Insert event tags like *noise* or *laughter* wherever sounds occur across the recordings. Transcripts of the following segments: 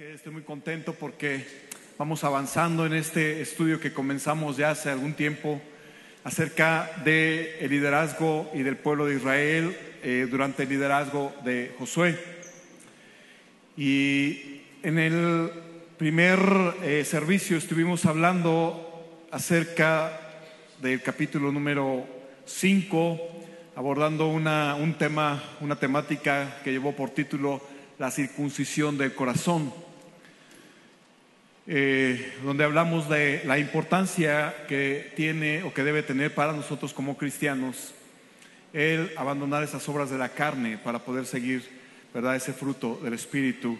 estoy muy contento porque vamos avanzando en este estudio que comenzamos ya hace algún tiempo acerca del el liderazgo y del pueblo de Israel eh, durante el liderazgo de Josué. Y en el primer eh, servicio estuvimos hablando acerca del capítulo número 5, abordando una, un tema, una temática que llevó por título la circuncisión del corazón, eh, donde hablamos de la importancia que tiene o que debe tener para nosotros como cristianos el abandonar esas obras de la carne para poder seguir, ¿verdad?, ese fruto del Espíritu.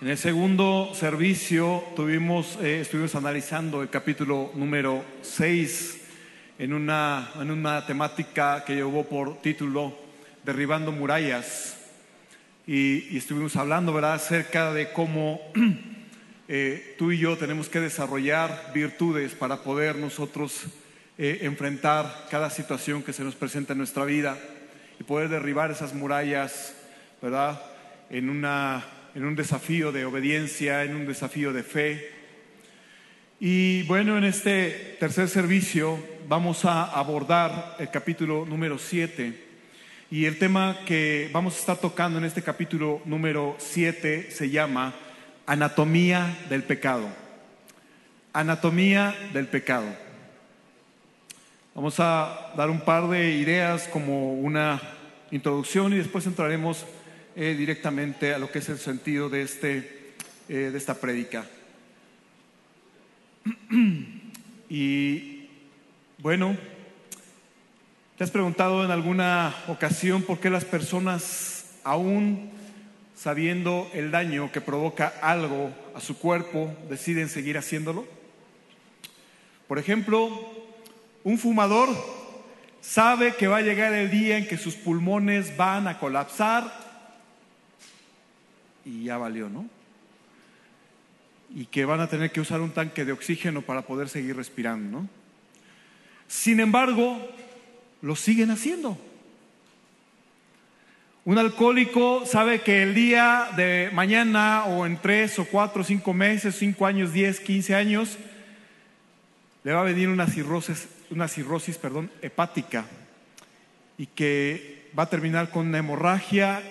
En el segundo servicio tuvimos, eh, estuvimos analizando el capítulo número 6 en una, en una temática que llevó por título Derribando murallas y, estuvimos hablando, ¿verdad?, acerca de cómo *clears throat* eh, tú y yo tenemos que desarrollar virtudes para poder nosotros eh, enfrentar cada situación que se nos presenta en nuestra vida y poder derribar esas murallas, ¿verdad?, en, una, en un desafío de obediencia, en un desafío de fe. Y bueno, en este tercer servicio vamos a abordar el capítulo número 7 y el tema que vamos a estar tocando en este capítulo número 7 se llama Anatomía del pecado. Anatomía del pecado. Vamos a dar un par de ideas como una introducción y después entraremos eh, directamente a lo que es el sentido de, este, eh, de esta prédica. *clears throat* y bueno, ¿Te has preguntado en alguna ocasión por qué las personas, aún sabiendo el daño que provoca algo a su cuerpo, deciden seguir haciéndolo? Por ejemplo, un fumador sabe que va a llegar el día en que sus pulmones van a colapsar y ya valió, ¿no? Y que van a tener que usar un tanque de oxígeno para poder seguir respirando, ¿no? Sin embargo, lo siguen haciendo. Un alcohólico sabe que el día de mañana o en tres o cuatro o cinco meses, cinco años, diez, quince años, le va a venir una cirrosis, una cirrosis perdón, hepática y que va a terminar con una hemorragia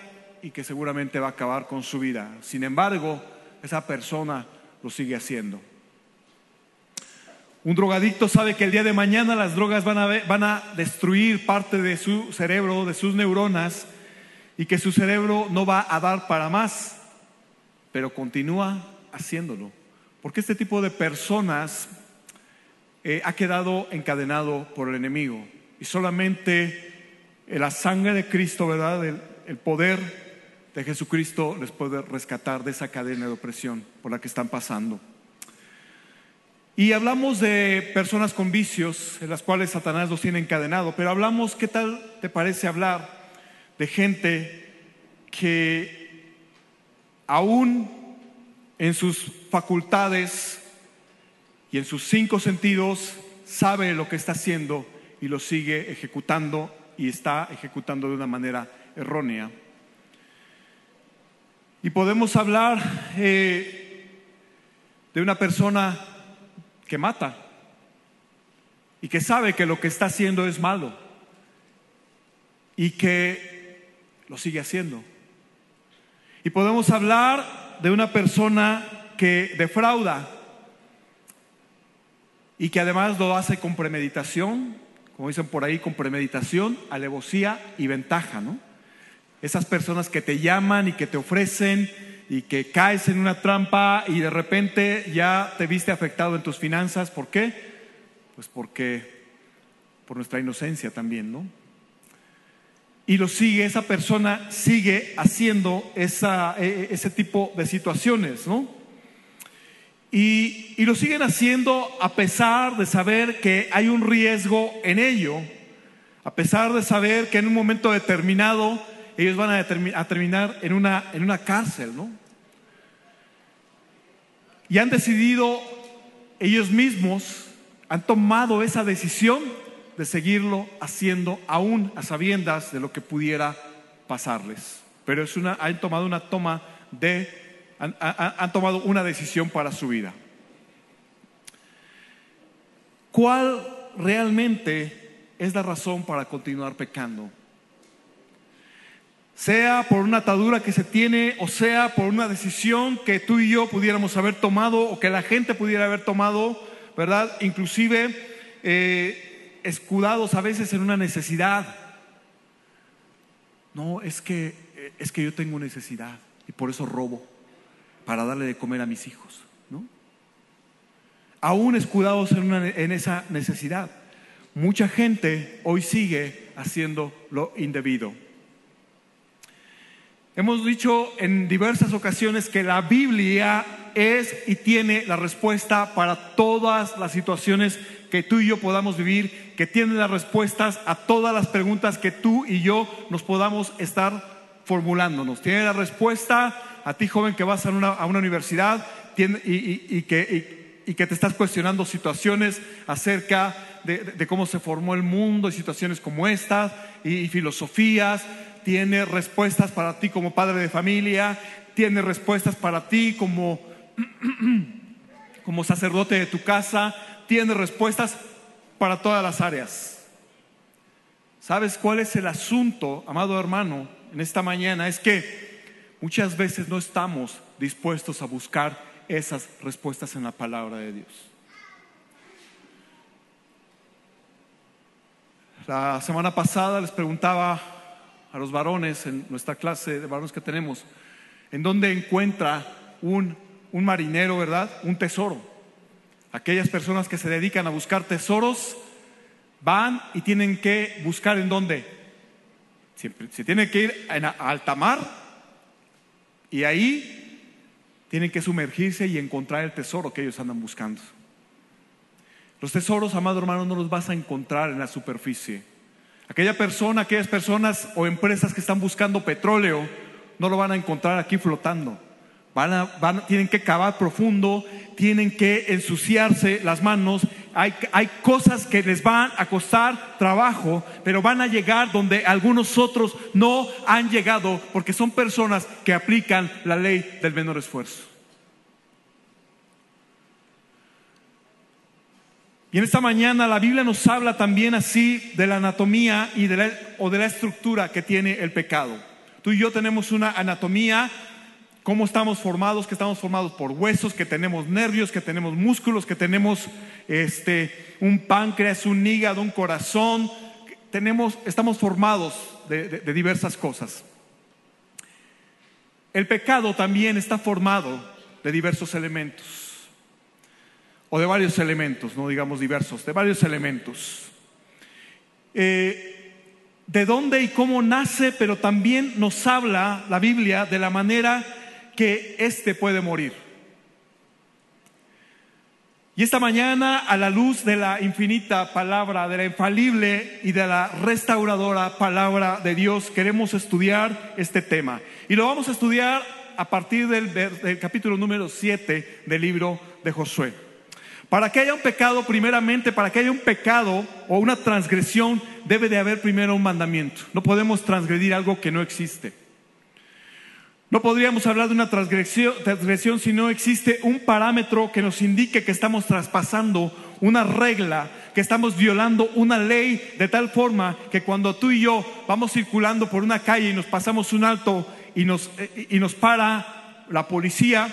y que seguramente va a acabar con su vida. Sin embargo, esa persona lo sigue haciendo. Un drogadicto sabe que el día de mañana las drogas van a, van a destruir parte de su cerebro, de sus neuronas, y que su cerebro no va a dar para más, pero continúa haciéndolo. Porque este tipo de personas eh, ha quedado encadenado por el enemigo. Y solamente la sangre de Cristo, ¿verdad? El, el poder de Jesucristo les puede rescatar de esa cadena de opresión por la que están pasando. Y hablamos de personas con vicios, en las cuales Satanás los tiene encadenado, pero hablamos, ¿qué tal te parece hablar de gente que aún en sus facultades y en sus cinco sentidos sabe lo que está haciendo y lo sigue ejecutando y está ejecutando de una manera errónea? Y podemos hablar eh, de una persona que mata y que sabe que lo que está haciendo es malo y que lo sigue haciendo. Y podemos hablar de una persona que defrauda y que además lo hace con premeditación, como dicen por ahí, con premeditación, alevosía y ventaja, ¿no? Esas personas que te llaman y que te ofrecen y que caes en una trampa y de repente ya te viste afectado en tus finanzas. ¿Por qué? Pues porque por nuestra inocencia también, ¿no? Y lo sigue, esa persona sigue haciendo esa, e, e, ese tipo de situaciones, ¿no? Y, y lo siguen haciendo a pesar de saber que hay un riesgo en ello, a pesar de saber que en un momento determinado ellos van a, terminar en una, en una cárcel, ¿no? Y han decidido, ellos mismos han tomado esa decisión de seguirlo haciendo aún a sabiendas de lo que pudiera pasarles. Pero es una, han tomado una toma de han, han tomado una decisión para su vida. ¿Cuál realmente es la razón para continuar pecando? Sea por una atadura que se tiene o sea por una decisión que tú y yo pudiéramos haber tomado o que la gente pudiera haber tomado, ¿verdad? Inclusive eh, escudados a veces en una necesidad. No, es que, es que yo tengo necesidad y por eso robo para darle de comer a mis hijos, ¿no? Aún escudados en, en esa necesidad. Mucha gente hoy sigue haciendo lo indebido. Hemos dicho en diversas ocasiones que la Biblia es y tiene la respuesta para todas las situaciones que tú y yo podamos vivir, que tiene las respuestas a todas las preguntas que tú y yo nos podamos estar formulándonos. Tiene la respuesta a ti joven que vas a una, universidad y, que, te estás cuestionando situaciones acerca de, cómo se formó el mundo y situaciones como estas y filosofías tiene respuestas para ti como padre de familia, tiene respuestas para ti como, *clears throat* como sacerdote de tu casa, tiene respuestas para todas las áreas. ¿Sabes cuál es el asunto, amado hermano, en esta mañana? Es que muchas veces no estamos dispuestos a buscar esas respuestas en la palabra de Dios. La semana pasada les preguntaba a los varones en nuestra clase de varones que tenemos, en donde encuentra un, un marinero, ¿verdad? Un tesoro. Aquellas personas que se dedican a buscar tesoros van y tienen que buscar en dónde. Se tienen que ir a alta mar y ahí tienen que sumergirse y encontrar el tesoro que ellos andan buscando. Los tesoros, amado hermano, no los vas a encontrar en la superficie. Aquella persona, aquellas personas o empresas que están buscando petróleo, no lo van a encontrar aquí flotando. Tienen que cavar profundo, tienen que ensuciarse las manos. Hay, hay cosas que les van a costar trabajo, pero van a llegar donde algunos otros no han llegado porque son personas que aplican la ley del menor esfuerzo. Y en esta mañana la Biblia nos habla también así de la anatomía y de la, o de la estructura que tiene el pecado. Tú y yo tenemos una anatomía, cómo estamos formados, que estamos formados por huesos, que tenemos nervios, que tenemos músculos, que tenemos este, un páncreas, un hígado, un corazón. Tenemos, estamos formados de diversas cosas. El pecado también está formado de diversos elementos o de varios elementos, no digamos diversos, de varios elementos. Eh, de dónde y cómo nace, pero también nos habla la Biblia de la manera que éste puede morir. Y esta mañana, a la luz de la infinita palabra, de la infalible y de la restauradora palabra de Dios, queremos estudiar este tema. Y lo vamos a estudiar a partir del, capítulo número 7 del libro de Josué. Para que haya un pecado, primeramente, para que haya un pecado o una transgresión, debe de haber primero un mandamiento. No podemos transgredir algo que no existe. No podríamos hablar de una transgresión, si no existe un parámetro que nos indique que estamos traspasando una regla, que estamos violando una ley de tal forma que cuando tú y yo vamos circulando por una calle y nos pasamos un alto y nos, y nos para la policía,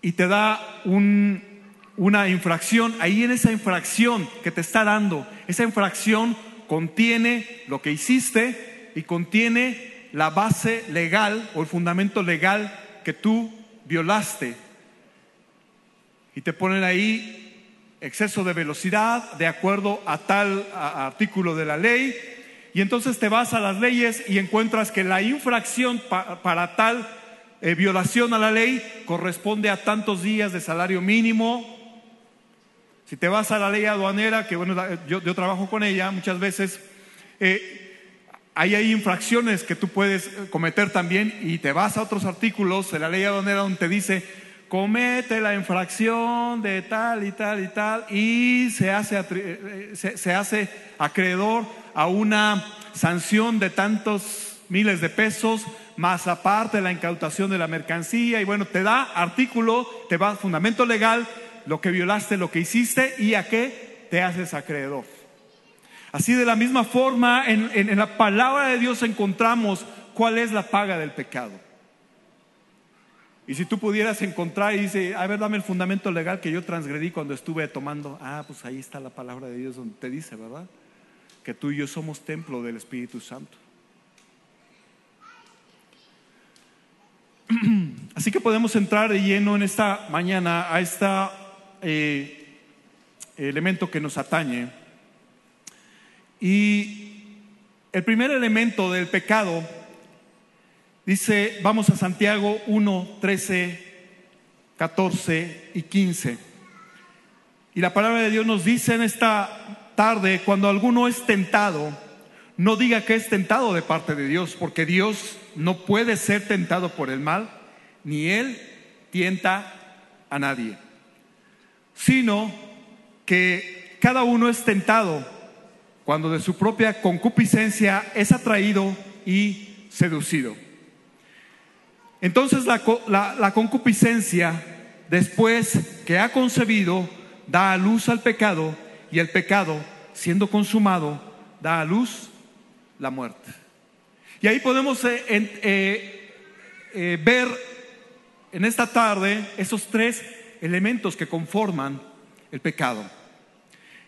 y te da una infracción, ahí en esa infracción que te está dando, esa infracción contiene lo que hiciste y contiene la base legal o el fundamento legal que tú violaste. Y te ponen ahí exceso de velocidad de acuerdo a tal artículo de la ley. Y entonces te vas a las leyes y encuentras que la infracción para tal eh, violación a la ley corresponde a tantos días de salario mínimo. Si te vas a la ley aduanera, que bueno, yo, trabajo con ella muchas veces, eh, ahí hay infracciones que tú puedes eh, cometer también y te vas a otros artículos de la ley aduanera donde te dice, comete la infracción de tal y tal y tal y se hace, se hace acreedor a una sanción de tantos miles de pesos, más aparte la incautación de la mercancía, y bueno, te da artículo, te va fundamento legal, lo que violaste, lo que hiciste, y a qué te haces acreedor. Así de la misma forma, en, en la palabra de Dios encontramos cuál es la paga del pecado. Y si tú pudieras encontrar y dice, a ver, dame el fundamento legal que yo transgredí cuando estuve tomando, ah, pues ahí está la palabra de Dios donde te dice, ¿verdad? Que tú y yo somos templo del Espíritu Santo. *clears throat* Así que podemos entrar de lleno en esta mañana a este elemento que nos atañe. Y el primer elemento del pecado Dice, vamos a Santiago 1, 13, 14 y 15. Y la palabra de Dios nos dice en esta tarde, cuando alguno es tentado, no diga que es tentado de parte de Dios, porque Dios no puede ser tentado por el mal, ni Él tienta a nadie, sino que cada uno es tentado cuando de su propia concupiscencia es atraído y seducido. Entonces la, concupiscencia, después que ha concebido, da a luz al pecado y el pecado, siendo consumado, da a luz la muerte. Y ahí podemos eh, eh, eh, ver en esta tarde esos tres elementos que conforman el pecado.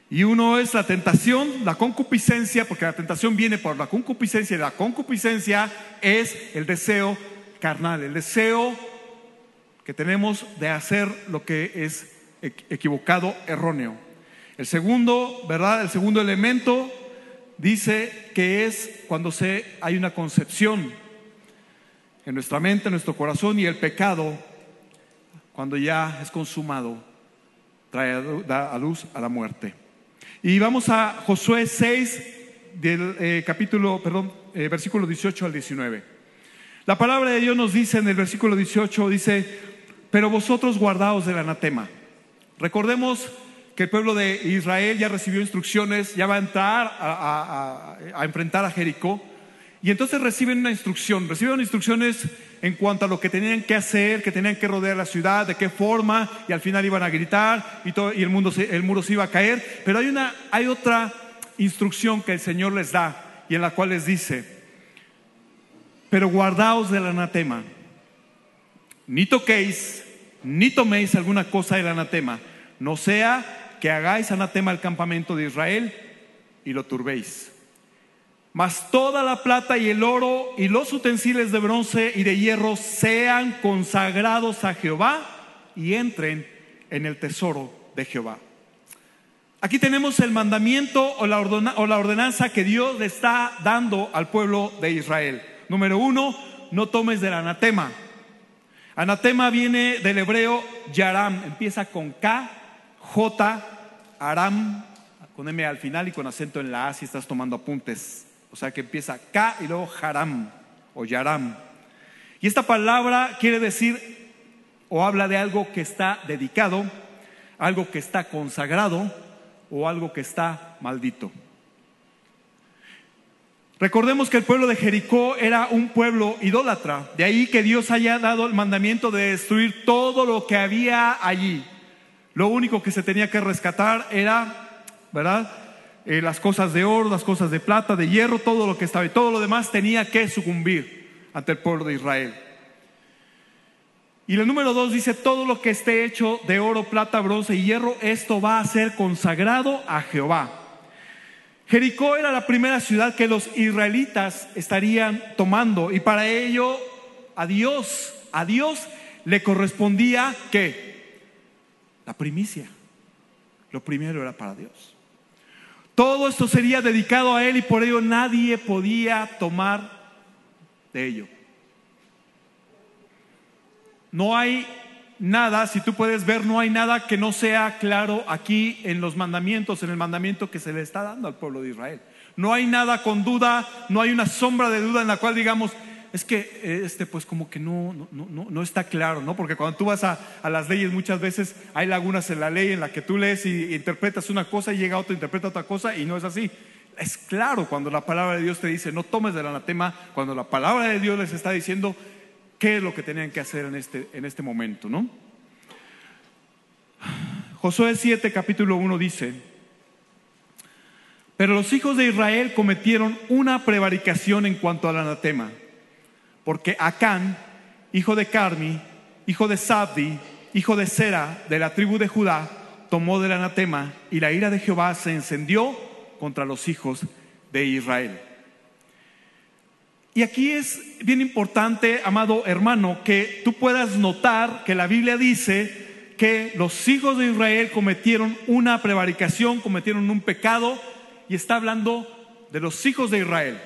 Y uno es la tentación, la concupiscencia, porque la tentación viene por la concupiscencia y la concupiscencia es el deseo carnal, el deseo que tenemos de hacer lo que es equivocado, erróneo. El segundo, ¿verdad? El segundo elemento dice que es cuando se, hay una concepción en nuestra mente, en nuestro corazón y el pecado, cuando ya es consumado, trae a luz a la muerte. Y vamos a Josué 6, del eh, capítulo, perdón, eh, versículo 18 al 19. La palabra de Dios nos dice en el versículo 18, dice, pero vosotros guardaos del anatema. Recordemos que el pueblo de Israel ya recibió instrucciones, ya va a entrar a, enfrentar a Jericó. Y entonces reciben una instrucción, reciben instrucciones en cuanto a lo que tenían que hacer, que tenían que rodear la ciudad, de qué forma, y al final iban a gritar y, todo, y el, mundo el muro se iba a caer. Pero hay, una, hay otra instrucción que el Señor les da y en la cual les dice, pero guardaos del anatema. Ni toquéis, ni toméis alguna cosa del anatema, no sea que hagáis anatema al campamento de Israel y lo turbéis. Mas toda la plata y el oro y los utensilios de bronce y de hierro sean consagrados a Jehová y entren en el tesoro de Jehová. Aquí tenemos el mandamiento o la, o la ordenanza que Dios le está dando al pueblo de Israel. Número uno, no tomes del anatema. Anatema viene del hebreo yaram, empieza con K, J, aram, con M al final y con acento en la A si estás tomando apuntes. O sea que empieza K y luego haram o yaram. Y esta palabra quiere decir o habla de algo que está dedicado, algo que está consagrado o algo que está maldito. Recordemos que el pueblo de Jericó era un pueblo idólatra, de ahí que Dios haya dado el mandamiento de destruir todo lo que había allí. Lo único que se tenía que rescatar era, ¿verdad? Eh, las cosas de oro, las cosas de plata, de hierro, todo lo que estaba y todo lo demás tenía que sucumbir ante el pueblo de Israel. Y el número dos dice, todo lo que esté hecho de oro, plata, bronce y hierro, esto va a ser consagrado a Jehová. Jericó era la primera ciudad que los israelitas estarían tomando y para ello a Dios, a Dios le correspondía que la primicia. Lo primero era para Dios. Todo esto sería dedicado a Él y por ello nadie podía tomar de ello. No hay nada, si tú puedes ver, no hay nada que no sea claro aquí en los mandamientos, en el mandamiento que se le está dando al pueblo de Israel. No hay nada con duda, no hay una sombra de duda en la cual digamos, es que este pues como que no, no, no, no está claro, ¿no? Porque cuando tú vas a, a, las leyes muchas veces hay lagunas en la ley en la que tú lees y, interpretas una cosa y llega otro interpreta otra cosa y no es así. Es claro cuando la palabra de Dios te dice, no tomes del anatema, cuando la palabra de Dios les está diciendo qué es lo que tenían que hacer en este, en este momento, ¿no? Josué 7, capítulo 1 dice, pero los hijos de Israel cometieron una prevaricación en cuanto al anatema, porque Acán, hijo de Carmi, hijo de Sabdi, hijo de Sera, de la tribu de Judá, tomó del anatema y la ira de Jehová se encendió contra los hijos de Israel. Y aquí es bien importante, amado hermano, que tú puedas notar que la Biblia dice que los hijos de Israel cometieron una prevaricación, cometieron un pecado, y está hablando de los hijos de Israel.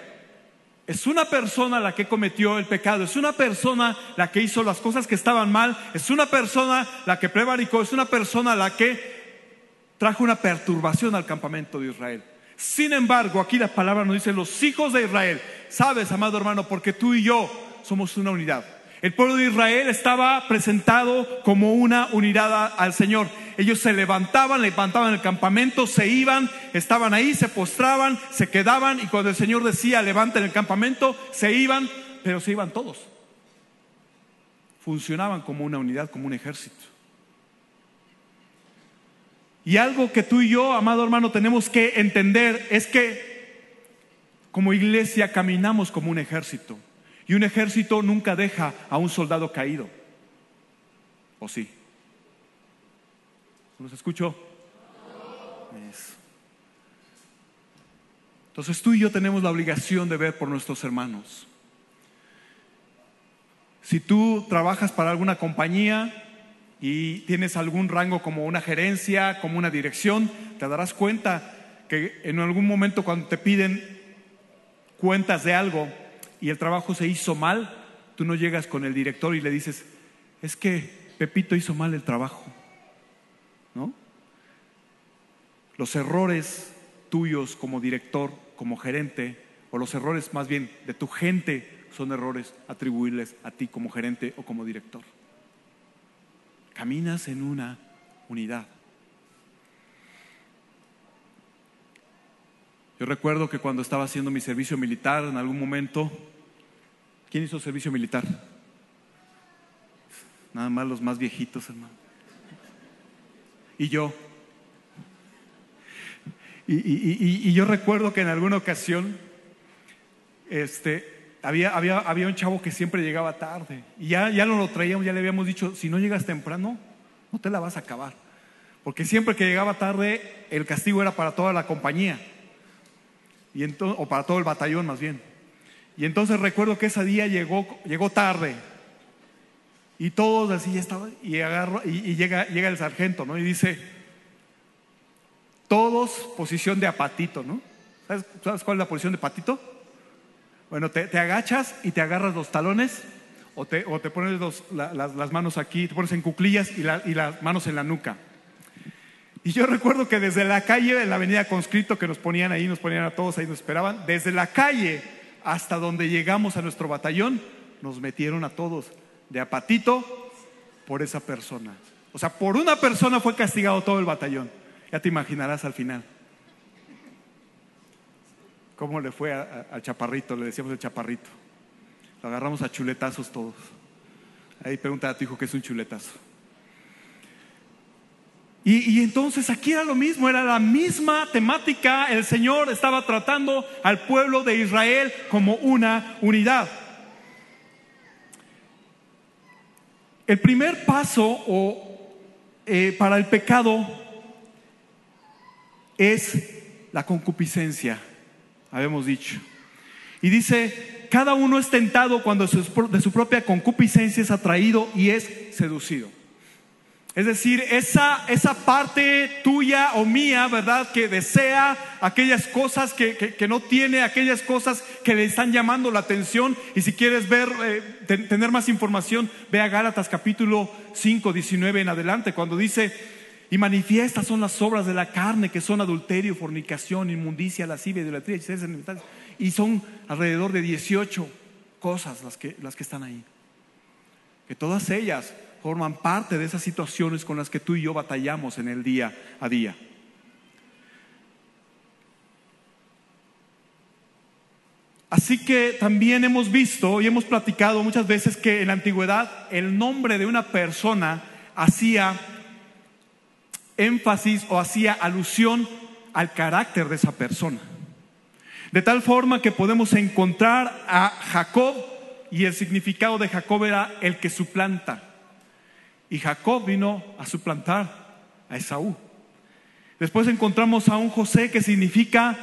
Es una persona la que cometió el pecado, es una persona la que hizo las cosas que estaban mal, es una persona la que prevaricó, es una persona la que trajo una perturbación al campamento de Israel. Sin embargo, aquí la palabra nos dice los hijos de Israel. Sabes, amado hermano, porque tú y yo somos una unidad. El pueblo de Israel estaba presentado como una unidad al Señor. Ellos se levantaban, levantaban el campamento, se iban, estaban ahí, se postraban, se quedaban y cuando el Señor decía levanten el campamento, se iban, pero se iban todos. Funcionaban como una unidad, como un ejército. Y algo que tú y yo, amado hermano, tenemos que entender es que como iglesia caminamos como un ejército. Y un ejército nunca deja a un soldado caído. ¿O sí? ¿Nos escucho? Entonces tú y yo tenemos la obligación de ver por nuestros hermanos. Si tú trabajas para alguna compañía y tienes algún rango como una gerencia, como una dirección, te darás cuenta que en algún momento cuando te piden cuentas de algo y el trabajo se hizo mal, tú no llegas con el director y le dices, es que Pepito hizo mal el trabajo. ¿No? Los errores tuyos como director, como gerente, o los errores más bien de tu gente son errores atribuirles a ti como gerente o como director. Caminas en una unidad. Yo recuerdo que cuando estaba haciendo mi servicio militar en algún momento, ¿quién hizo servicio militar? Nada más los más viejitos, hermano. Y yo. Y, yo recuerdo que en alguna ocasión, este, había, había, había un chavo que siempre llegaba tarde. Y ya, ya no lo traíamos, ya le habíamos dicho, si no llegas temprano, no te la vas a acabar. Porque siempre que llegaba tarde, el castigo era para toda la compañía. Y entonces, o para todo el batallón más bien. Y entonces recuerdo que ese día llegó, llegó tarde. Y todos así ya estaban. Y, agarro, y, llega, llega el sargento, ¿no? Y dice, todos posición de apatito, ¿no? ¿Sabes, ¿Sabes cuál es la posición de patito? Bueno, te, agachas y te agarras los talones o te, pones las, manos aquí, te pones en cuclillas y, y, las manos en la nuca. Y yo recuerdo que desde la calle, en la avenida Conscripto, que nos ponían ahí, nos ponían a todos ahí, nos esperaban, desde la calle hasta donde llegamos a nuestro batallón, nos metieron a todos de apatito por esa persona. O sea, por una persona fue castigado todo el batallón. Ya te imaginarás al final cómo le fue al chaparrito, le decíamos el chaparrito. Lo agarramos a chuletazos todos. Ahí pregunta a tu hijo qué es un chuletazo. Y, y, entonces aquí era lo mismo, era la misma temática. El Señor estaba tratando al pueblo de Israel como una unidad. El primer paso o, eh, para el pecado es la concupiscencia habíamos dicho. Y dice, cada uno es tentado cuando de su propia concupiscencia es atraído y es seducido. Es decir, esa, esa parte tuya o mía, ¿verdad? Que desea aquellas cosas que, no tiene, aquellas cosas que le están llamando la atención. Y si quieres ver, eh, tener más información, ve a Gálatas capítulo 5, 19 en adelante, cuando dice, y manifiestas son las obras de la carne, que son adulterio, fornicación, inmundicia, lascivia, idolatría, y son alrededor de 18 cosas las que, las que están ahí. Que todas ellas forman parte de esas situaciones con las que tú y yo batallamos en el día a día. Así que también hemos visto y hemos platicado muchas veces que en la antigüedad el nombre de una persona hacía énfasis o hacía alusión al carácter de esa persona. De tal forma que podemos encontrar a Jacob y el significado de Jacob era el que suplanta. Y Jacob vino a suplantar a Esaú. Después encontramos a un José que significa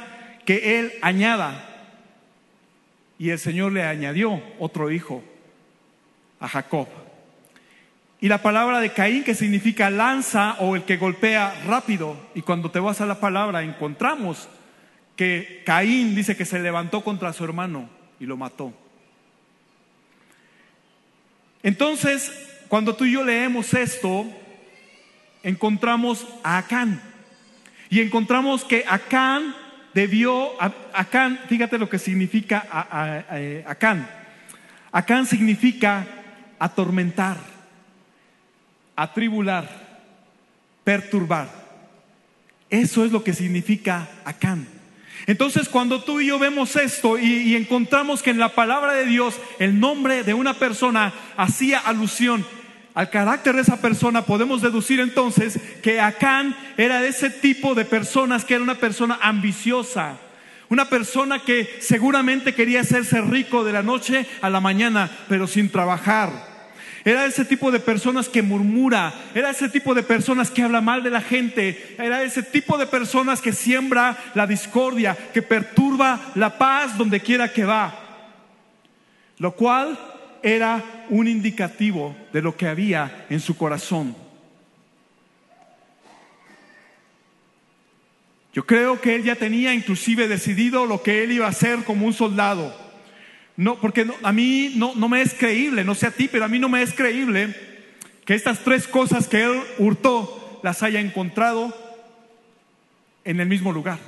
que él añada. Y el Señor le añadió otro hijo a Jacob. Y la palabra de Caín que significa lanza o el que golpea rápido. Y cuando te vas a la palabra encontramos que Caín dice que se levantó contra su hermano y lo mató. Entonces, cuando tú y yo leemos esto, encontramos a Acán. Y encontramos que Acán debió, Acán, fíjate lo que significa Acán. Acán significa atormentar, atribular, perturbar. Eso es lo que significa Acán. Entonces cuando tú y yo vemos esto y, encontramos que en la palabra de Dios el nombre de una persona hacía alusión al carácter de esa persona, podemos deducir entonces que Acán era de ese tipo de personas que era una persona ambiciosa, una persona que seguramente quería hacerse rico de la noche a la mañana, pero sin trabajar. Era ese tipo de personas que murmura, era ese tipo de personas que habla mal de la gente, era ese tipo de personas que siembra la discordia, que perturba la paz donde quiera que va. Lo cual era un indicativo de lo que había en su corazón. Yo creo que él ya tenía inclusive decidido lo que él iba a hacer como un soldado. No, porque a mí no, no me es creíble, no sé a ti, pero a mí no me es creíble que estas tres cosas que él hurtó las haya encontrado en el mismo lugar.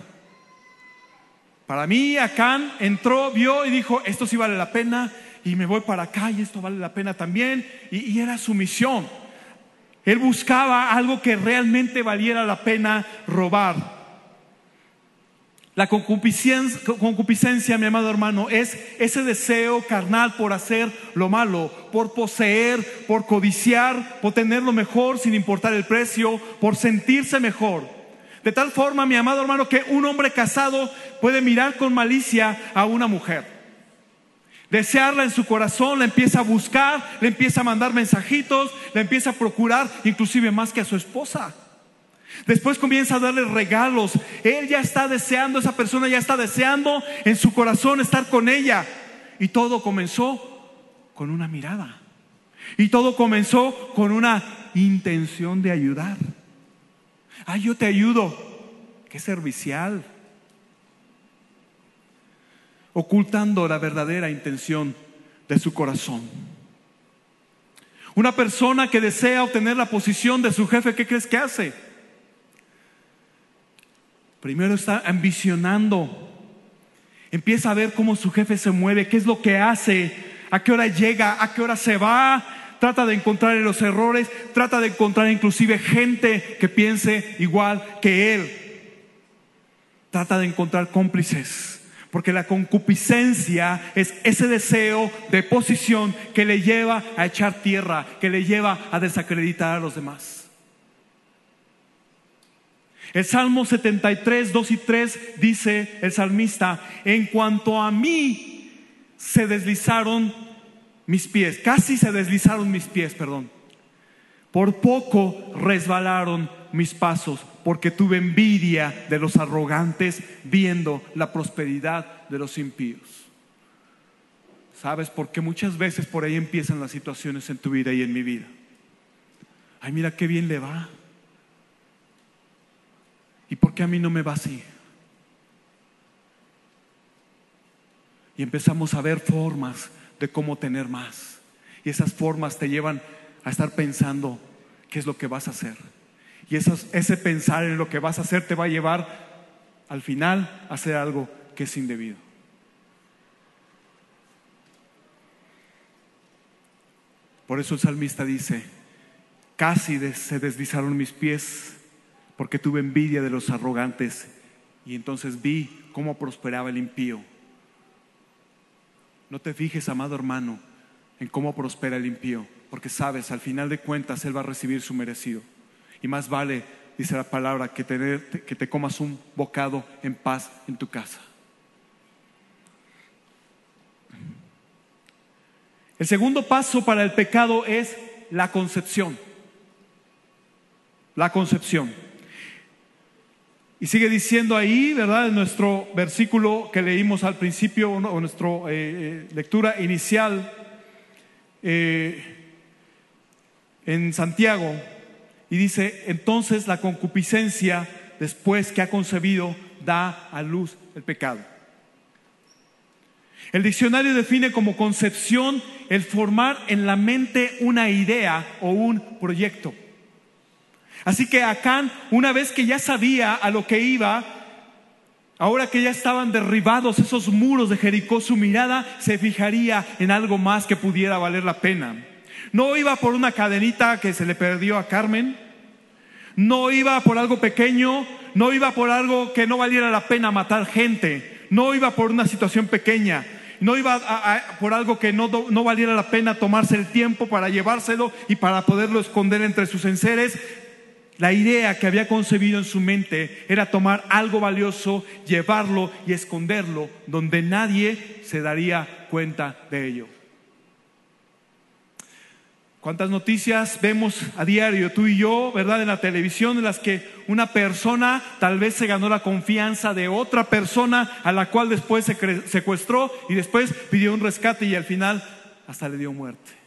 Para mí, Acán entró, vio y dijo, esto sí vale la pena, y me voy para acá y esto vale la pena también, y era su misión. Él buscaba algo que realmente valiera la pena robar. La concupiscencia, mi amado hermano, es ese deseo carnal por hacer lo malo, por poseer, por codiciar, por tener lo mejor sin importar el precio, por sentirse mejor. De tal forma, mi amado hermano, que un hombre casado puede mirar con malicia a una mujer. Desearla en su corazón, la empieza a buscar, le empieza a mandar mensajitos, la empieza a procurar, inclusive más que a su esposa. Después comienza a darle regalos. Él ya está deseando, esa persona ya está deseando en su corazón estar con ella. Y todo comenzó con una mirada. Y todo comenzó con una intención de ayudar. Ah, yo te ayudo. Qué servicial. Ocultando la verdadera intención de su corazón. Una persona que desea obtener la posición de su jefe, ¿qué crees que hace? Primero está ambicionando. Empieza a ver cómo su jefe se mueve, qué es lo que hace, a qué hora llega, a qué hora se va. Trata de encontrar los errores, trata de encontrar inclusive gente que piense igual que él. Trata de encontrar cómplices, porque la concupiscencia es ese deseo de posición que le lleva a echar tierra, que le lleva a desacreditar a los demás. El Salmo 73, 2 y 3 dice el salmista, en cuanto a mí se deslizaron mis pies, casi se deslizaron mis pies, perdón. Por poco resbalaron mis pasos, porque tuve envidia de los arrogantes viendo la prosperidad de los impíos. ¿Sabes? Porque muchas veces por ahí empiezan las situaciones en tu vida y en mi vida. Ay, mira qué bien le va. ¿Y por qué a mí no me va así? Y empezamos a ver formas de cómo tener más. Y esas formas te llevan a estar pensando qué es lo que vas a hacer. Y ese pensar en lo que vas a hacer te va a llevar al final a hacer algo que es indebido. Por eso el salmista dice, casi se deslizaron mis pies porque tuve envidia de los arrogantes y entonces vi cómo prosperaba el impío. no te fijes, amado hermano, en cómo prospera el impío, porque sabes, al final de cuentas, él va a recibir su merecido. Y más vale, dice la palabra, que, tener, que te comas un bocado en paz en tu casa. El segundo paso para el pecado es la concepción. La concepción. Y sigue diciendo ahí, ¿verdad? En nuestro versículo que leímos al principio, o nuestra eh, eh, lectura inicial eh, en Santiago, y dice, entonces la concupiscencia, después que ha concebido, da a luz el pecado. El diccionario define como concepción el formar en la mente una idea o un proyecto. Así que Acán, una vez que ya sabía a lo que iba, ahora que ya estaban derribados esos muros de Jericó, su mirada se fijaría en algo más que pudiera valer la pena. No iba por una cadenita que se le perdió a Carmen, no iba por algo pequeño, no iba por algo que no valiera la pena matar gente, no iba por una situación pequeña, no iba por algo que no, no valiera la pena tomarse el tiempo para llevárselo y para poderlo esconder entre sus enseres. La idea que había concebido en su mente era tomar algo valioso, llevarlo y esconderlo donde nadie se daría cuenta de ello. ¿Cuántas noticias vemos a diario, tú y yo, verdad, en la televisión, en las que una persona tal vez se ganó la confianza de otra persona a la cual después se secuestró y después pidió un rescate y al final hasta le dio muerte?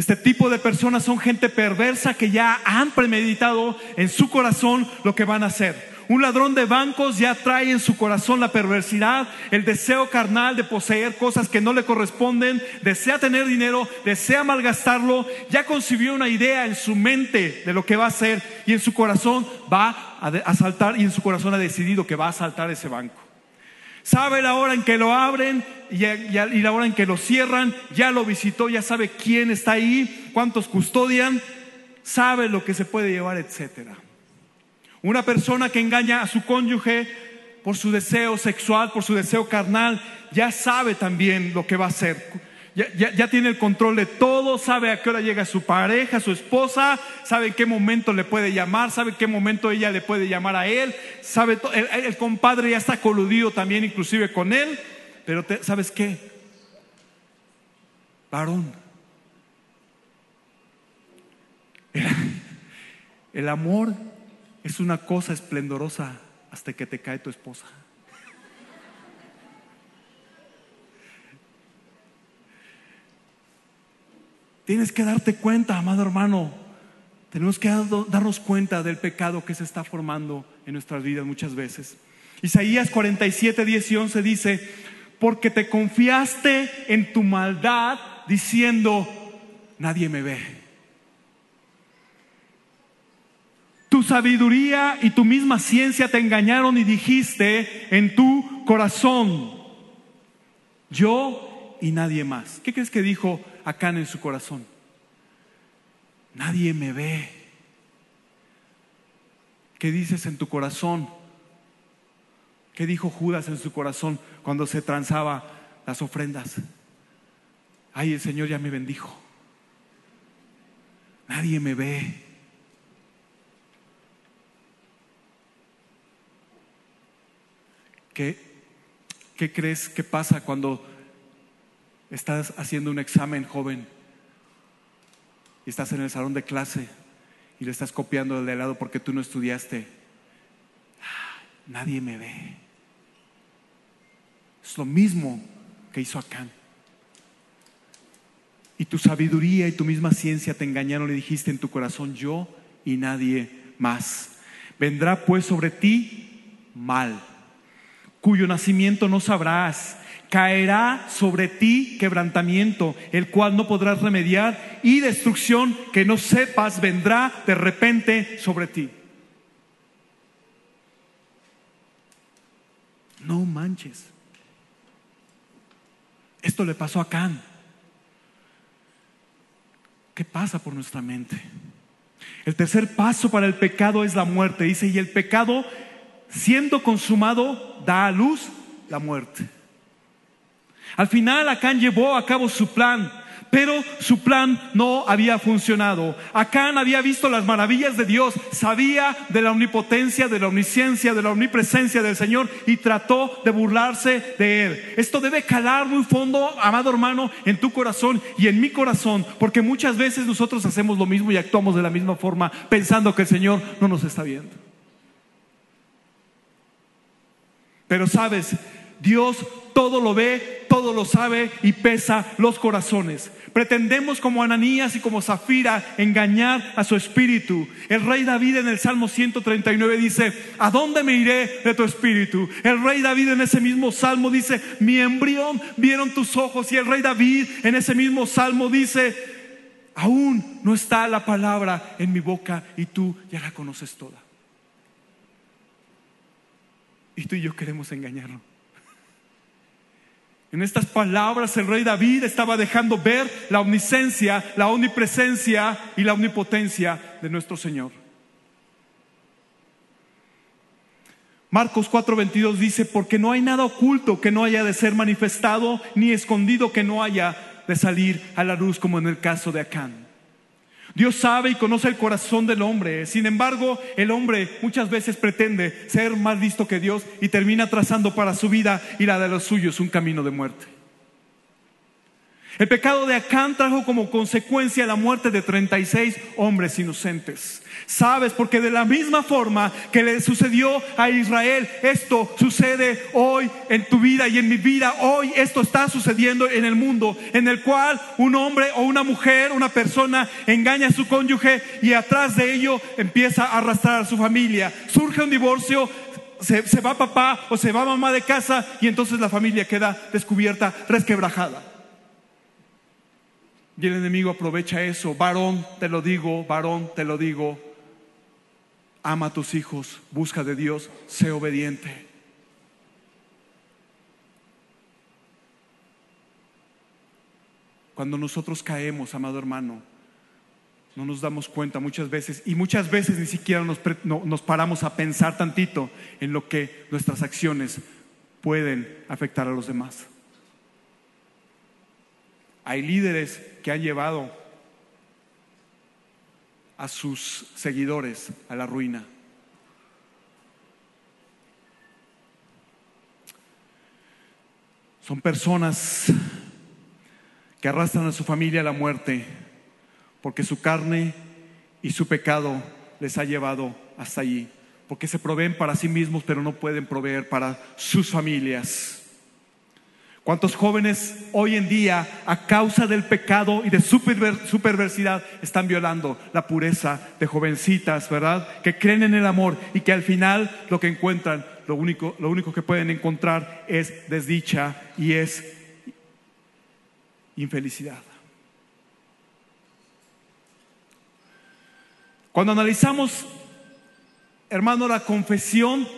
Este tipo de personas son gente perversa que ya han premeditado en su corazón lo que van a hacer. Un ladrón de bancos ya trae en su corazón la perversidad, el deseo carnal de poseer cosas que no le corresponden, desea tener dinero, desea malgastarlo, ya concibió una idea en su mente de lo que va a hacer y en su corazón va a asaltar y en su corazón ha decidido que va a asaltar ese banco. Sabe la hora en que lo abren y, la hora en que lo cierran, ya lo visitó, ya sabe quién está ahí, cuántos custodian, sabe lo que se puede llevar, etcétera. Una persona que engaña a su cónyuge por su deseo sexual, por su deseo carnal, ya sabe también lo que va a hacer. Ya, tiene el control de todo, sabe a qué hora llega su pareja, su esposa, sabe en qué momento le puede llamar, sabe en qué momento ella le puede llamar a él, sabe el, el, compadre ya está coludido también inclusive con él, pero ¿sabes qué? Varón. el amor es una cosa esplendorosa hasta que te cae tu esposa. Tienes que darte cuenta, amado hermano. Tenemos que darnos cuenta del pecado que se está formando en nuestras vidas muchas veces. Isaías 47, 10 y 11 dice, porque te confiaste en tu maldad diciendo, nadie me ve. Tu sabiduría y tu misma ciencia te engañaron y dijiste en tu corazón, yo y nadie más. ¿Qué crees que dijo Acán en su corazón? Nadie me ve. ¿Qué dices en tu corazón? ¿Qué dijo Judas en su corazón cuando se transaba las ofrendas? Ay, el Señor ya me bendijo. Nadie me ve. ¿Qué, crees que pasa cuando estás haciendo un examen joven y estás en el salón de clase y le estás copiando el de lado porque tú no estudiaste? Nadie me ve. Es lo mismo que hizo Acán. Y tu sabiduría y tu misma ciencia te engañaron y dijiste en tu corazón yo y nadie más. Vendrá pues sobre ti mal cuyo nacimiento no sabrás. Caerá sobre ti quebrantamiento, el cual no podrás remediar, y destrucción que no sepas vendrá de repente sobre ti. No manches. Esto le pasó a Can. ¿Qué pasa por nuestra mente? El tercer paso para el pecado es la muerte. Dice, y el pecado siendo consumado, da a luz la muerte. Al final Acán llevó a cabo su plan, pero su plan no había funcionado. Acán había visto las maravillas de Dios, sabía de la omnipotencia, de la omnisciencia, de la omnipresencia del Señor y trató de burlarse de él. Esto debe calar muy fondo, amado hermano, en tu corazón y en mi corazón, porque muchas veces nosotros hacemos lo mismo y actuamos de la misma forma pensando que el Señor no nos está viendo. Pero sabes, Dios todo lo ve, todo lo sabe y pesa los corazones. Pretendemos como Ananías y como Zafira engañar a su espíritu. El rey David en el Salmo 139 dice, ¿a dónde me iré de tu espíritu? El rey David en ese mismo salmo dice, mi embrión vieron tus ojos. Y el rey David en ese mismo salmo dice, aún no está la palabra en mi boca y tú ya la conoces toda. Y tú y yo queremos engañarlo. En estas palabras el rey David estaba dejando ver la omniscencia, la omnipresencia y la omnipotencia de nuestro Señor. Marcos 4:22 dice, porque no hay nada oculto que no haya de ser manifestado, ni escondido que no haya de salir a la luz, como en el caso de Acán. Dios sabe y conoce el corazón del hombre. Sin embargo, el hombre muchas veces pretende ser más listo que Dios y termina trazando para su vida y la de los suyos un camino de muerte. El pecado de Acán trajo como consecuencia la muerte de 36 hombres inocentes. Sabes, porque de la misma forma que le sucedió a Israel, esto sucede hoy en tu vida y en mi vida. Hoy esto está sucediendo en el mundo, en el cual un hombre o una mujer, una persona engaña a su cónyuge y atrás de ello empieza a arrastrar a su familia. Surge un divorcio, se, se, va papá o se va mamá de casa y entonces la familia queda descubierta, resquebrajada. Y el enemigo aprovecha eso. Varón, te lo digo, varón, te lo digo. Ama a tus hijos, busca de Dios, sé obediente. Cuando nosotros caemos, amado hermano, no nos damos cuenta muchas veces y muchas veces ni siquiera nos, no, nos paramos a pensar tantito en lo que nuestras acciones pueden afectar a los demás. Hay líderes que han llevado a sus seguidores a la ruina. Son personas que arrastran a su familia a la muerte porque su carne y su pecado les ha llevado hasta allí, porque se proveen para sí mismos pero no pueden proveer para sus familias. ¿Cuántos jóvenes hoy en día, a causa del pecado y de su, perversidad, están violando la pureza de jovencitas, verdad? Que creen en el amor y que al final lo que encuentran, lo único, lo único que pueden encontrar es desdicha y es infelicidad. Cuando analizamos, hermano, la confesión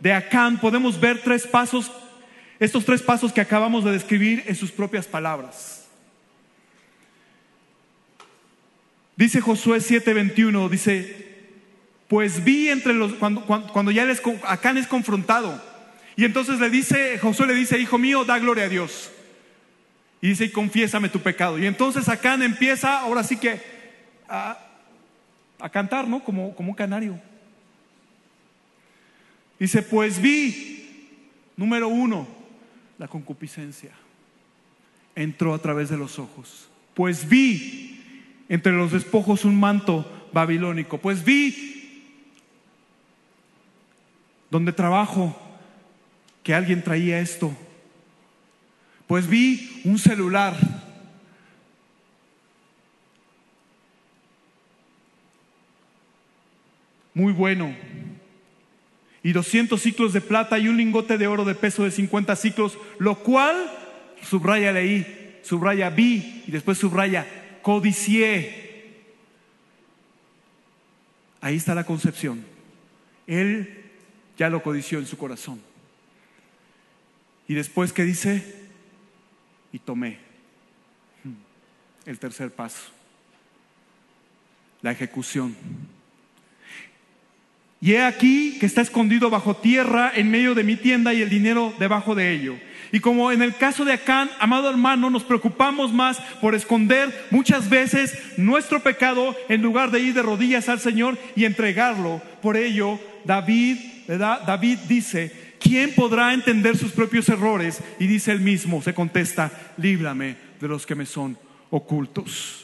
de Acán, podemos ver tres pasos estos tres pasos que acabamos de describir en sus propias palabras. Dice Josué 7:21, dice, pues vi entre los, cuando, cuando, ya les, Acán es confrontado, y entonces le dice, Josué le dice, hijo mío, da gloria a Dios. Y dice, y confiésame tu pecado. Y entonces Acán empieza, ahora sí que, a, a cantar, ¿no? Como, como un canario. Dice, pues vi, número uno, la concupiscencia. Entró a través de los ojos. Pues vi entre los despojos un manto babilónico. Pues vi donde trabajo que alguien traía esto. Pues vi un celular. Muy bueno y 200 ciclos de plata y un lingote de oro de peso de 50 ciclos, lo cual, subraya leí, subraya vi y después subraya codicié. Ahí está la concepción. Él ya lo codició en su corazón. Y después, ¿qué dice? Y tomé. Hmm. El tercer paso. La ejecución. Y he aquí que está escondido bajo tierra en medio de mi tienda y el dinero debajo de ello. Y como en el caso de Acán, amado hermano, nos preocupamos más por esconder muchas veces nuestro pecado en lugar de ir de rodillas al Señor y entregarlo. Por ello, David. David dice, ¿quién podrá entender sus propios errores? Y dice él mismo, se contesta, líbrame de los que me son ocultos.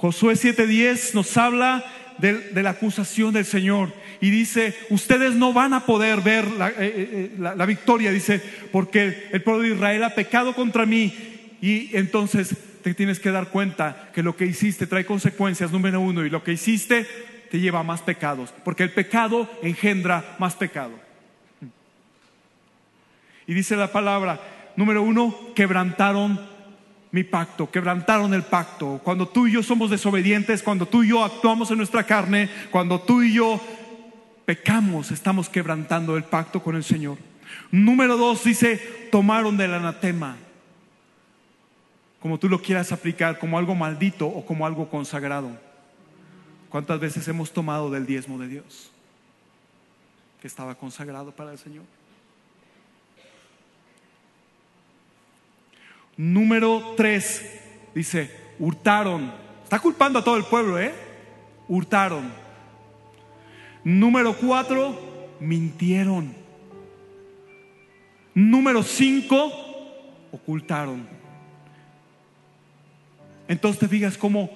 Josué 7:10 nos habla de, la acusación del Señor y dice, ustedes no van a poder ver eh, eh, la, la victoria, dice, porque el pueblo de Israel ha pecado contra mí y entonces te tienes que dar cuenta que lo que hiciste trae consecuencias, número uno, y lo que hiciste te lleva a más pecados, porque el pecado engendra más pecado. Y dice la palabra, número uno, quebrantaron mi pacto, quebrantaron el pacto. Cuando tú y yo somos desobedientes, cuando tú y yo actuamos en nuestra carne, cuando tú y yo pecamos, estamos quebrantando el pacto con el Señor. Número dos dice, tomaron del anatema, como tú lo quieras aplicar, como algo maldito o como algo consagrado. ¿Cuántas veces hemos tomado del diezmo de Dios que estaba consagrado para el Señor? Número tres, dice, hurtaron. Está culpando a todo el pueblo, ¿eh? Hurtaron. Número cuatro, mintieron. Número cinco, ocultaron. Entonces te fijas cómo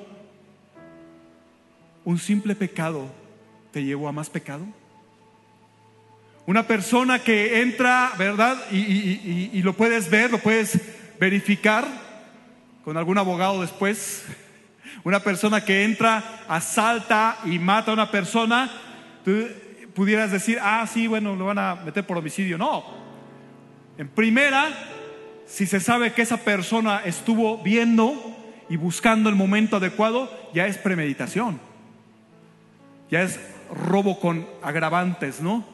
un simple pecado te llevó a más pecado. Una persona que entra, ¿verdad? Y, y lo puedes ver, lo puedes verificar con algún abogado después. Una persona que entra, asalta y mata a una persona, tú pudieras decir, ah, sí, bueno, lo van a meter por homicidio. No. En primera, si se sabe que esa persona estuvo viendo y buscando el momento adecuado, ya es premeditación. Ya es robo con agravantes, ¿no?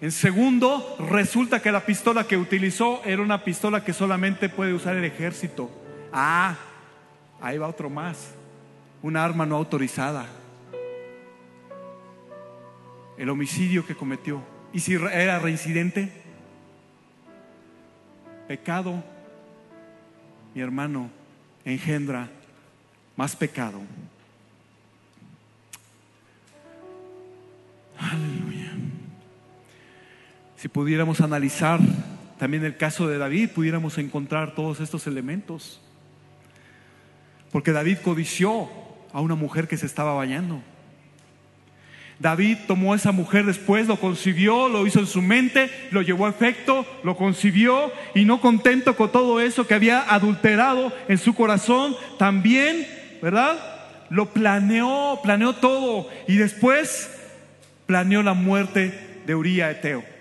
En segundo, resulta que la pistola que utilizó era una pistola que solamente puede usar el ejército. Ah, ahí va otro más. Una arma no autorizada. El homicidio que cometió. ¿Y si era reincidente? Pecado, mi hermano, engendra más pecado. Aleluya. Si pudiéramos analizar también el caso de David, pudiéramos encontrar todos estos elementos. Porque David codició a una mujer que se estaba bañando. David tomó a esa mujer después, lo concibió, lo hizo en su mente, lo llevó a efecto, lo concibió y no contento con todo eso que había adulterado en su corazón, también, ¿verdad? Lo planeó, planeó todo y después planeó la muerte de Uría Eteo.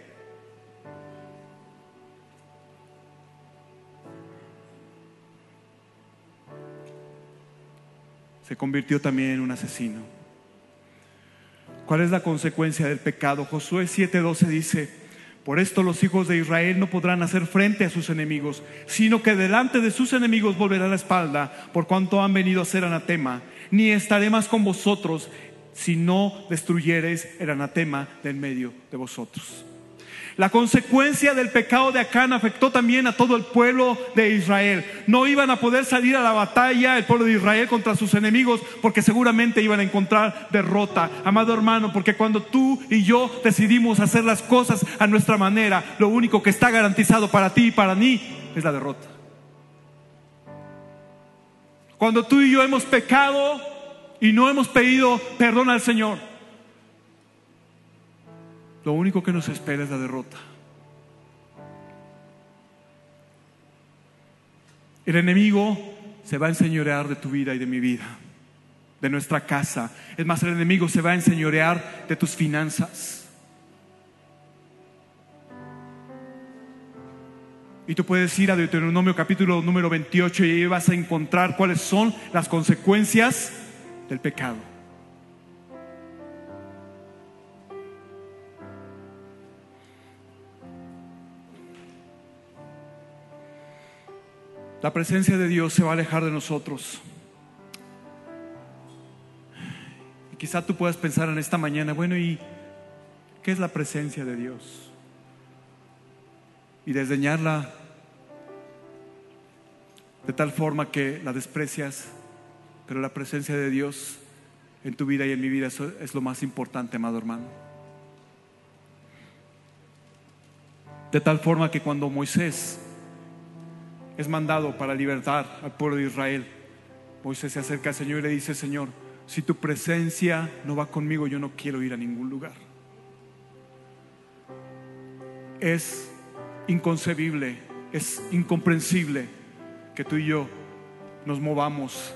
Se convirtió también en un asesino. ¿Cuál es la consecuencia del pecado? Josué 7:12 dice, por esto los hijos de Israel no podrán hacer frente a sus enemigos, sino que delante de sus enemigos volverá la espalda, por cuanto han venido a ser anatema, ni estaré más con vosotros si no destruyereis el anatema del medio de vosotros. La consecuencia del pecado de Acán afectó también a todo el pueblo de Israel. No iban a poder salir a la batalla el pueblo de Israel contra sus enemigos porque seguramente iban a encontrar derrota. Amado hermano, porque cuando tú y yo decidimos hacer las cosas a nuestra manera, lo único que está garantizado para ti y para mí es la derrota. Cuando tú y yo hemos pecado y no hemos pedido perdón al Señor, lo único que nos espera es la derrota. El enemigo se va a enseñorear de tu vida y de mi vida, de nuestra casa. Es más, el enemigo se va a enseñorear de tus finanzas. Y tú puedes ir a Deuteronomio capítulo número 28 y ahí vas a encontrar cuáles son las consecuencias del pecado. La presencia de Dios se va a alejar de nosotros. Y quizá tú puedas pensar en esta mañana, bueno, ¿y qué es la presencia de Dios? Y desdeñarla de tal forma que la desprecias, pero la presencia de Dios en tu vida y en mi vida eso es lo más importante, amado hermano. De tal forma que cuando Moisés es mandado para libertar al pueblo de Israel, Moisés se acerca al Señor y le dice, Señor, si tu presencia no va conmigo, yo no quiero ir a ningún lugar. Es inconcebible, es incomprensible que tú y yo nos movamos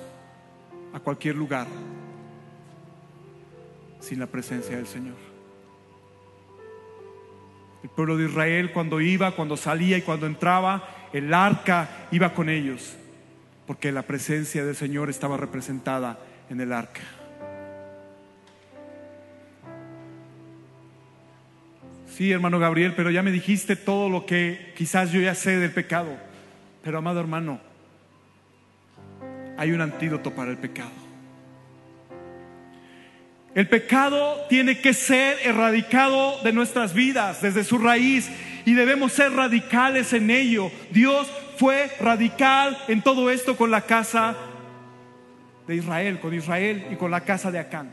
a cualquier lugar sin la presencia del Señor. El pueblo de Israel cuando iba, cuando salía y cuando entraba, el arca iba con ellos, porque la presencia del Señor estaba representada en el arca. Sí, hermano Gabriel, pero ya me dijiste todo lo que quizás yo ya sé del pecado. Pero amado hermano, hay un antídoto para el pecado. El pecado tiene que ser erradicado de nuestras vidas desde su raíz y debemos ser radicales en ello. Dios fue radical en todo esto con la casa de Israel, con Israel y con la casa de Acán.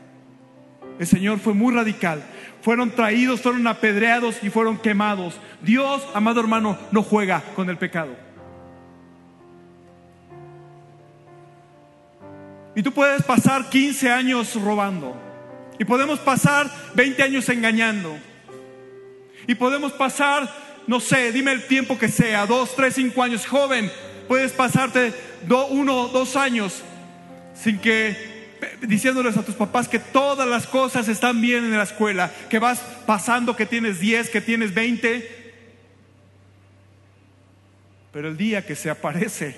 El Señor fue muy radical. Fueron traídos, fueron apedreados y fueron quemados. Dios, amado hermano, no juega con el pecado. Y tú puedes pasar 15 años robando y podemos pasar 20 años engañando. Y podemos pasar, no sé, dime el tiempo que sea, dos, tres, cinco años. Joven, puedes pasarte uno, dos años sin que diciéndoles a tus papás que todas las cosas están bien en la escuela, que vas pasando, que tienes 10, que tienes 20. Pero el día que se aparece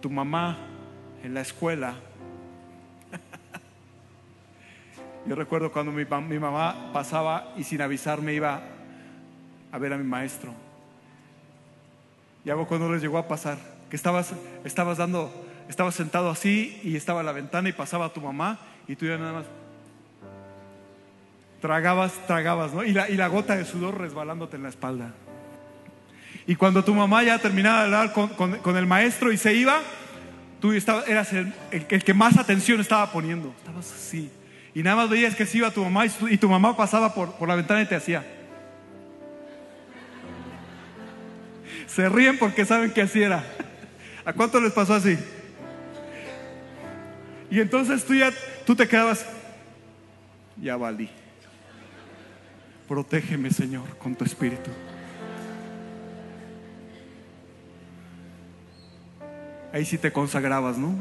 tu mamá en la escuela, yo recuerdo cuando mi, mamá pasaba y sin avisarme iba a ver a mi maestro. Y hago cuando les llegó a pasar, que estabas, estabas dando, estabas sentado así y estaba a la ventana y pasaba tu mamá y tú ya nada más tragabas, tragabas, ¿no? Y la, y la gota de sudor resbalándote en la espalda. Y cuando tu mamá ya terminaba de hablar con, el maestro y se iba, tú estabas, eras el, el que más atención estaba poniendo. Estabas así. Y nada más veías que se iba tu mamá y tu, mamá pasaba por, por la ventana y te hacía. Se ríen porque saben que así era. ¿A cuánto les pasó así? Y entonces tú ya, tú te quedabas, ya valí. Protégeme, Señor, con tu espíritu. Ahí sí te consagrabas, ¿no?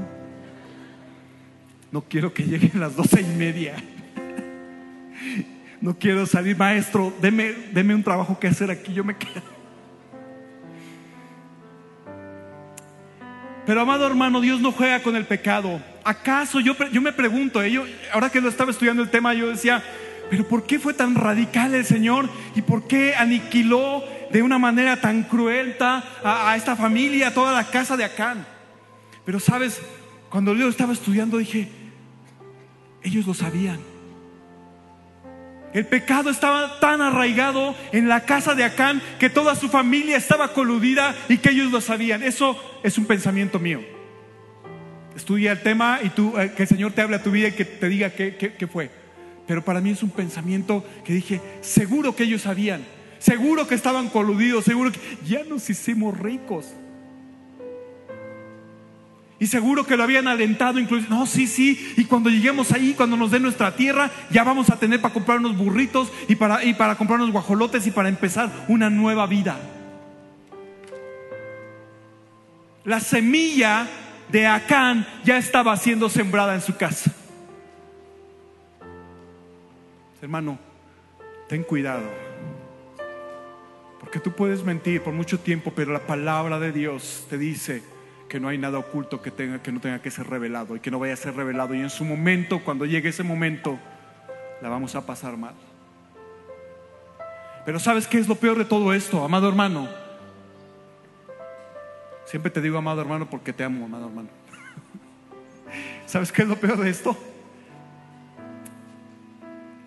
No quiero que lleguen las doce y media. No quiero salir, maestro, deme, deme un trabajo que hacer aquí, yo me quedo. Pero amado hermano, Dios no juega con el pecado. ¿Acaso yo, yo me pregunto, eh, ahora que lo estaba estudiando el tema, yo decía, pero ¿por qué fue tan radical el Señor? ¿Y por qué aniquiló de una manera tan cruenta a, a esta familia, a toda la casa de Acán? Pero sabes, cuando yo estaba estudiando dije, ellos lo sabían. El pecado estaba tan arraigado en la casa de Acán que toda su familia estaba coludida y que ellos lo sabían. Eso es un pensamiento mío. Estudia el tema y tú, eh, que el Señor te hable a tu vida y que te diga qué, qué fue. Pero para mí es un pensamiento que dije, seguro que ellos sabían, seguro que estaban coludidos, seguro que ya nos hicimos ricos. Y seguro que lo habían alentado incluso. No, sí, sí. Y cuando lleguemos ahí, cuando nos den nuestra tierra, ya vamos a tener para comprar unos burritos y para, y para comprar unos guajolotes y para empezar una nueva vida. La semilla de Acán ya estaba siendo sembrada en su casa. Hermano, ten cuidado. Porque tú puedes mentir por mucho tiempo, pero la palabra de Dios te dice que no hay nada oculto que, tenga, que no tenga que ser revelado y que no vaya a ser revelado. Y en su momento, cuando llegue ese momento, la vamos a pasar mal. Pero ¿sabes qué es lo peor de todo esto, amado hermano? Siempre te digo amado hermano porque te amo, amado hermano. *laughs* ¿Sabes qué es lo peor de esto?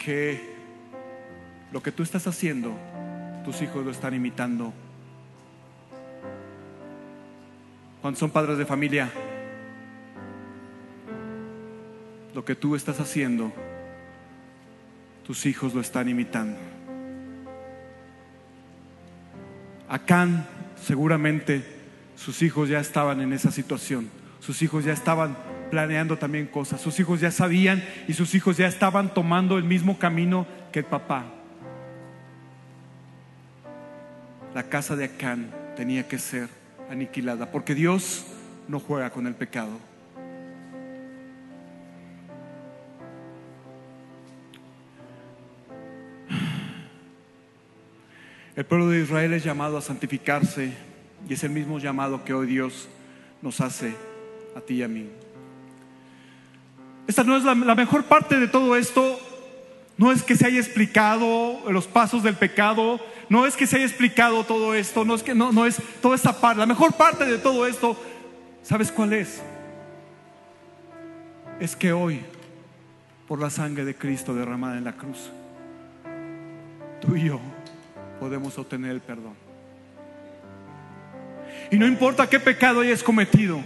que lo que tú estás haciendo, tus hijos lo están imitando. Cuando son padres de familia, lo que tú estás haciendo, tus hijos lo están imitando. Acán seguramente sus hijos ya estaban en esa situación, sus hijos ya estaban planeando también cosas, sus hijos ya sabían y sus hijos ya estaban tomando el mismo camino que el papá. La casa de Acán tenía que ser aniquilada, porque Dios no juega con el pecado. El pueblo de Israel es llamado a santificarse y es el mismo llamado que hoy Dios nos hace a ti y a mí. Esta no es la, la, mejor parte de todo esto, no es que se haya explicado los pasos del pecado, no es que se haya explicado todo esto, no es que no, no es toda esta parte. La mejor parte de todo esto, ¿sabes cuál es? Es que hoy, por la sangre de Cristo derramada en la cruz, tú y yo podemos obtener el perdón. Y no importa qué pecado hayas cometido,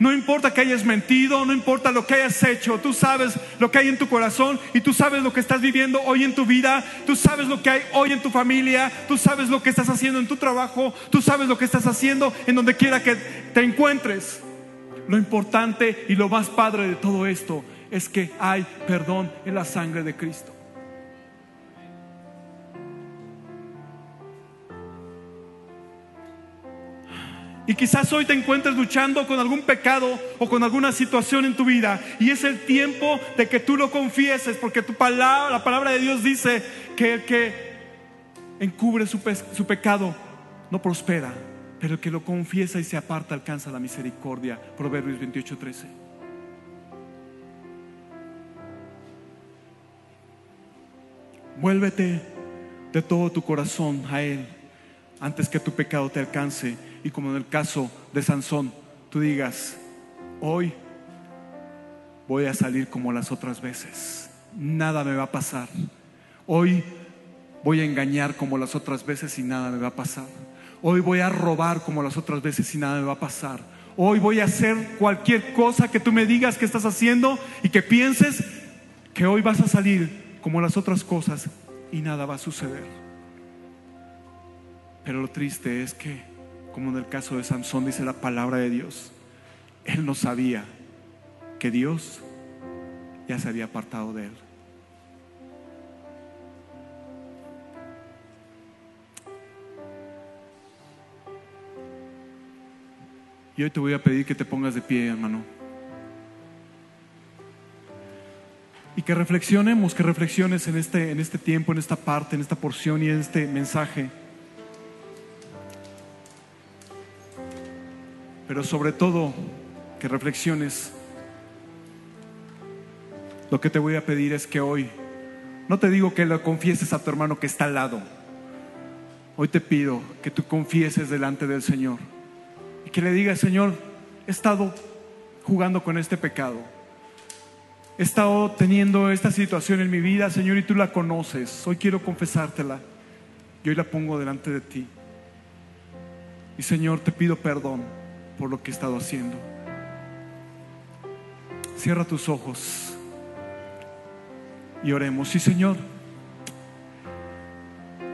no importa que hayas mentido, no importa lo que hayas hecho, tú sabes lo que hay en tu corazón y tú sabes lo que estás viviendo hoy en tu vida, tú sabes lo que hay hoy en tu familia, tú sabes lo que estás haciendo en tu trabajo, tú sabes lo que estás haciendo en donde quiera que te encuentres. Lo importante y lo más padre de todo esto es que hay perdón en la sangre de Cristo. Y quizás hoy te encuentres luchando con algún pecado o con alguna situación en tu vida. Y es el tiempo de que tú lo confieses, porque tu palabra, la palabra de Dios dice que el que encubre su, su pecado no prospera, pero el que lo confiesa y se aparta alcanza la misericordia. Proverbios 28, 13. Vuélvete de todo tu corazón a Él antes que tu pecado te alcance y como en el caso de Sansón, tú digas, hoy voy a salir como las otras veces, nada me va a pasar. Hoy voy a engañar como las otras veces y nada me va a pasar. Hoy voy a robar como las otras veces y nada me va a pasar. Hoy voy a hacer cualquier cosa que tú me digas que estás haciendo y que pienses que hoy vas a salir como las otras cosas y nada va a suceder. Pero lo triste es que como en el caso de Sansón dice la palabra de Dios, él no sabía que Dios ya se había apartado de él. Y hoy te voy a pedir que te pongas de pie, hermano. Y que reflexionemos, que reflexiones en este, en este tiempo, en esta parte, en esta porción y en este mensaje. Pero sobre todo que reflexiones. Lo que te voy a pedir es que hoy, no te digo que lo confieses a tu hermano que está al lado, hoy te pido que tú confieses delante del Señor y que le digas, Señor, he estado jugando con este pecado, he estado teniendo esta situación en mi vida, Señor, y tú la conoces, hoy quiero confesártela y hoy la pongo delante de ti. Y Señor, te pido perdón por lo que he estado haciendo. Cierra tus ojos y oremos. Sí, Señor.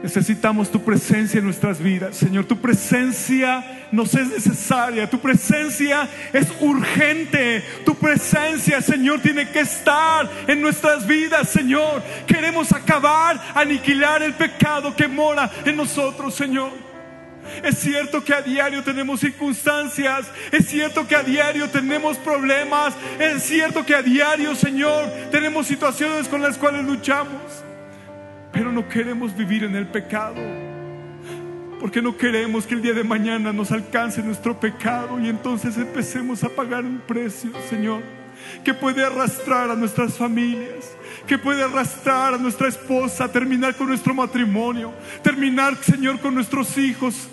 Necesitamos tu presencia en nuestras vidas, Señor. Tu presencia nos es necesaria. Tu presencia es urgente. Tu presencia, Señor, tiene que estar en nuestras vidas, Señor. Queremos acabar, aniquilar el pecado que mora en nosotros, Señor. Es cierto que a diario tenemos circunstancias, es cierto que a diario tenemos problemas, es cierto que a diario, Señor, tenemos situaciones con las cuales luchamos, pero no queremos vivir en el pecado. Porque no queremos que el día de mañana nos alcance nuestro pecado y entonces empecemos a pagar un precio, Señor, que puede arrastrar a nuestras familias, que puede arrastrar a nuestra esposa, terminar con nuestro matrimonio, terminar, Señor, con nuestros hijos,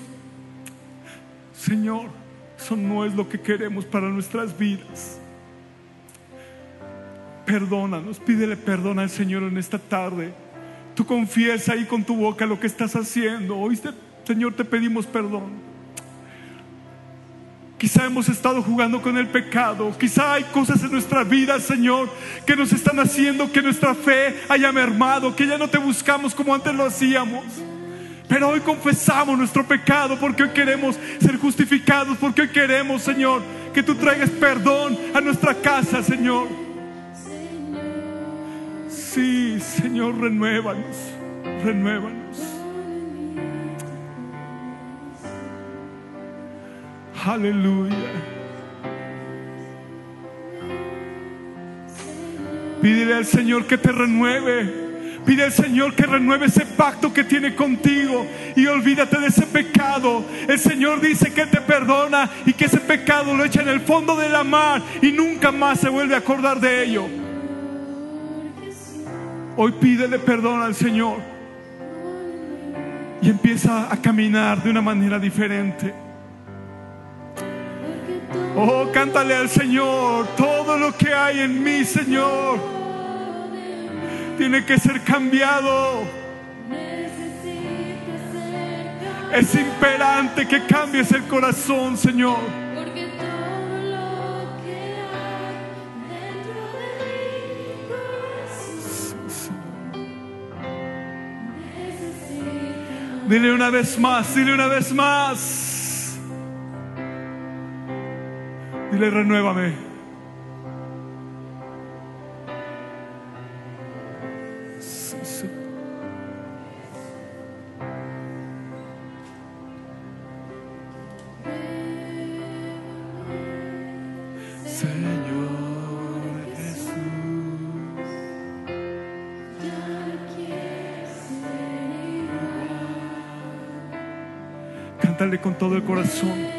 Señor, eso no es lo que queremos para nuestras vidas. Perdónanos, pídele perdón al Señor en esta tarde. Tú confiesa ahí con tu boca lo que estás haciendo. Hoy, Señor, te pedimos perdón. Quizá hemos estado jugando con el pecado. Quizá hay cosas en nuestra vida, Señor, que nos están haciendo que nuestra fe haya mermado, que ya no te buscamos como antes lo hacíamos. Pero hoy confesamos nuestro pecado porque hoy queremos ser justificados, porque hoy queremos, Señor, que tú traigas perdón a nuestra casa, Señor. Sí, Señor, renuévanos, renuévanos. Aleluya. Pídele al Señor que te renueve. Pide al Señor que renueve ese pacto que tiene contigo y olvídate de ese pecado. El Señor dice que te perdona y que ese pecado lo echa en el fondo de la mar y nunca más se vuelve a acordar de ello. Hoy pídele perdón al Señor y empieza a caminar de una manera diferente. Oh, cántale al Señor todo lo que hay en mí, Señor. Tiene que ser cambiado. Es imperante que cambies el corazón, Señor. Dile una vez más, dile una vez más. Dile, renuévame. Con todo el corazón.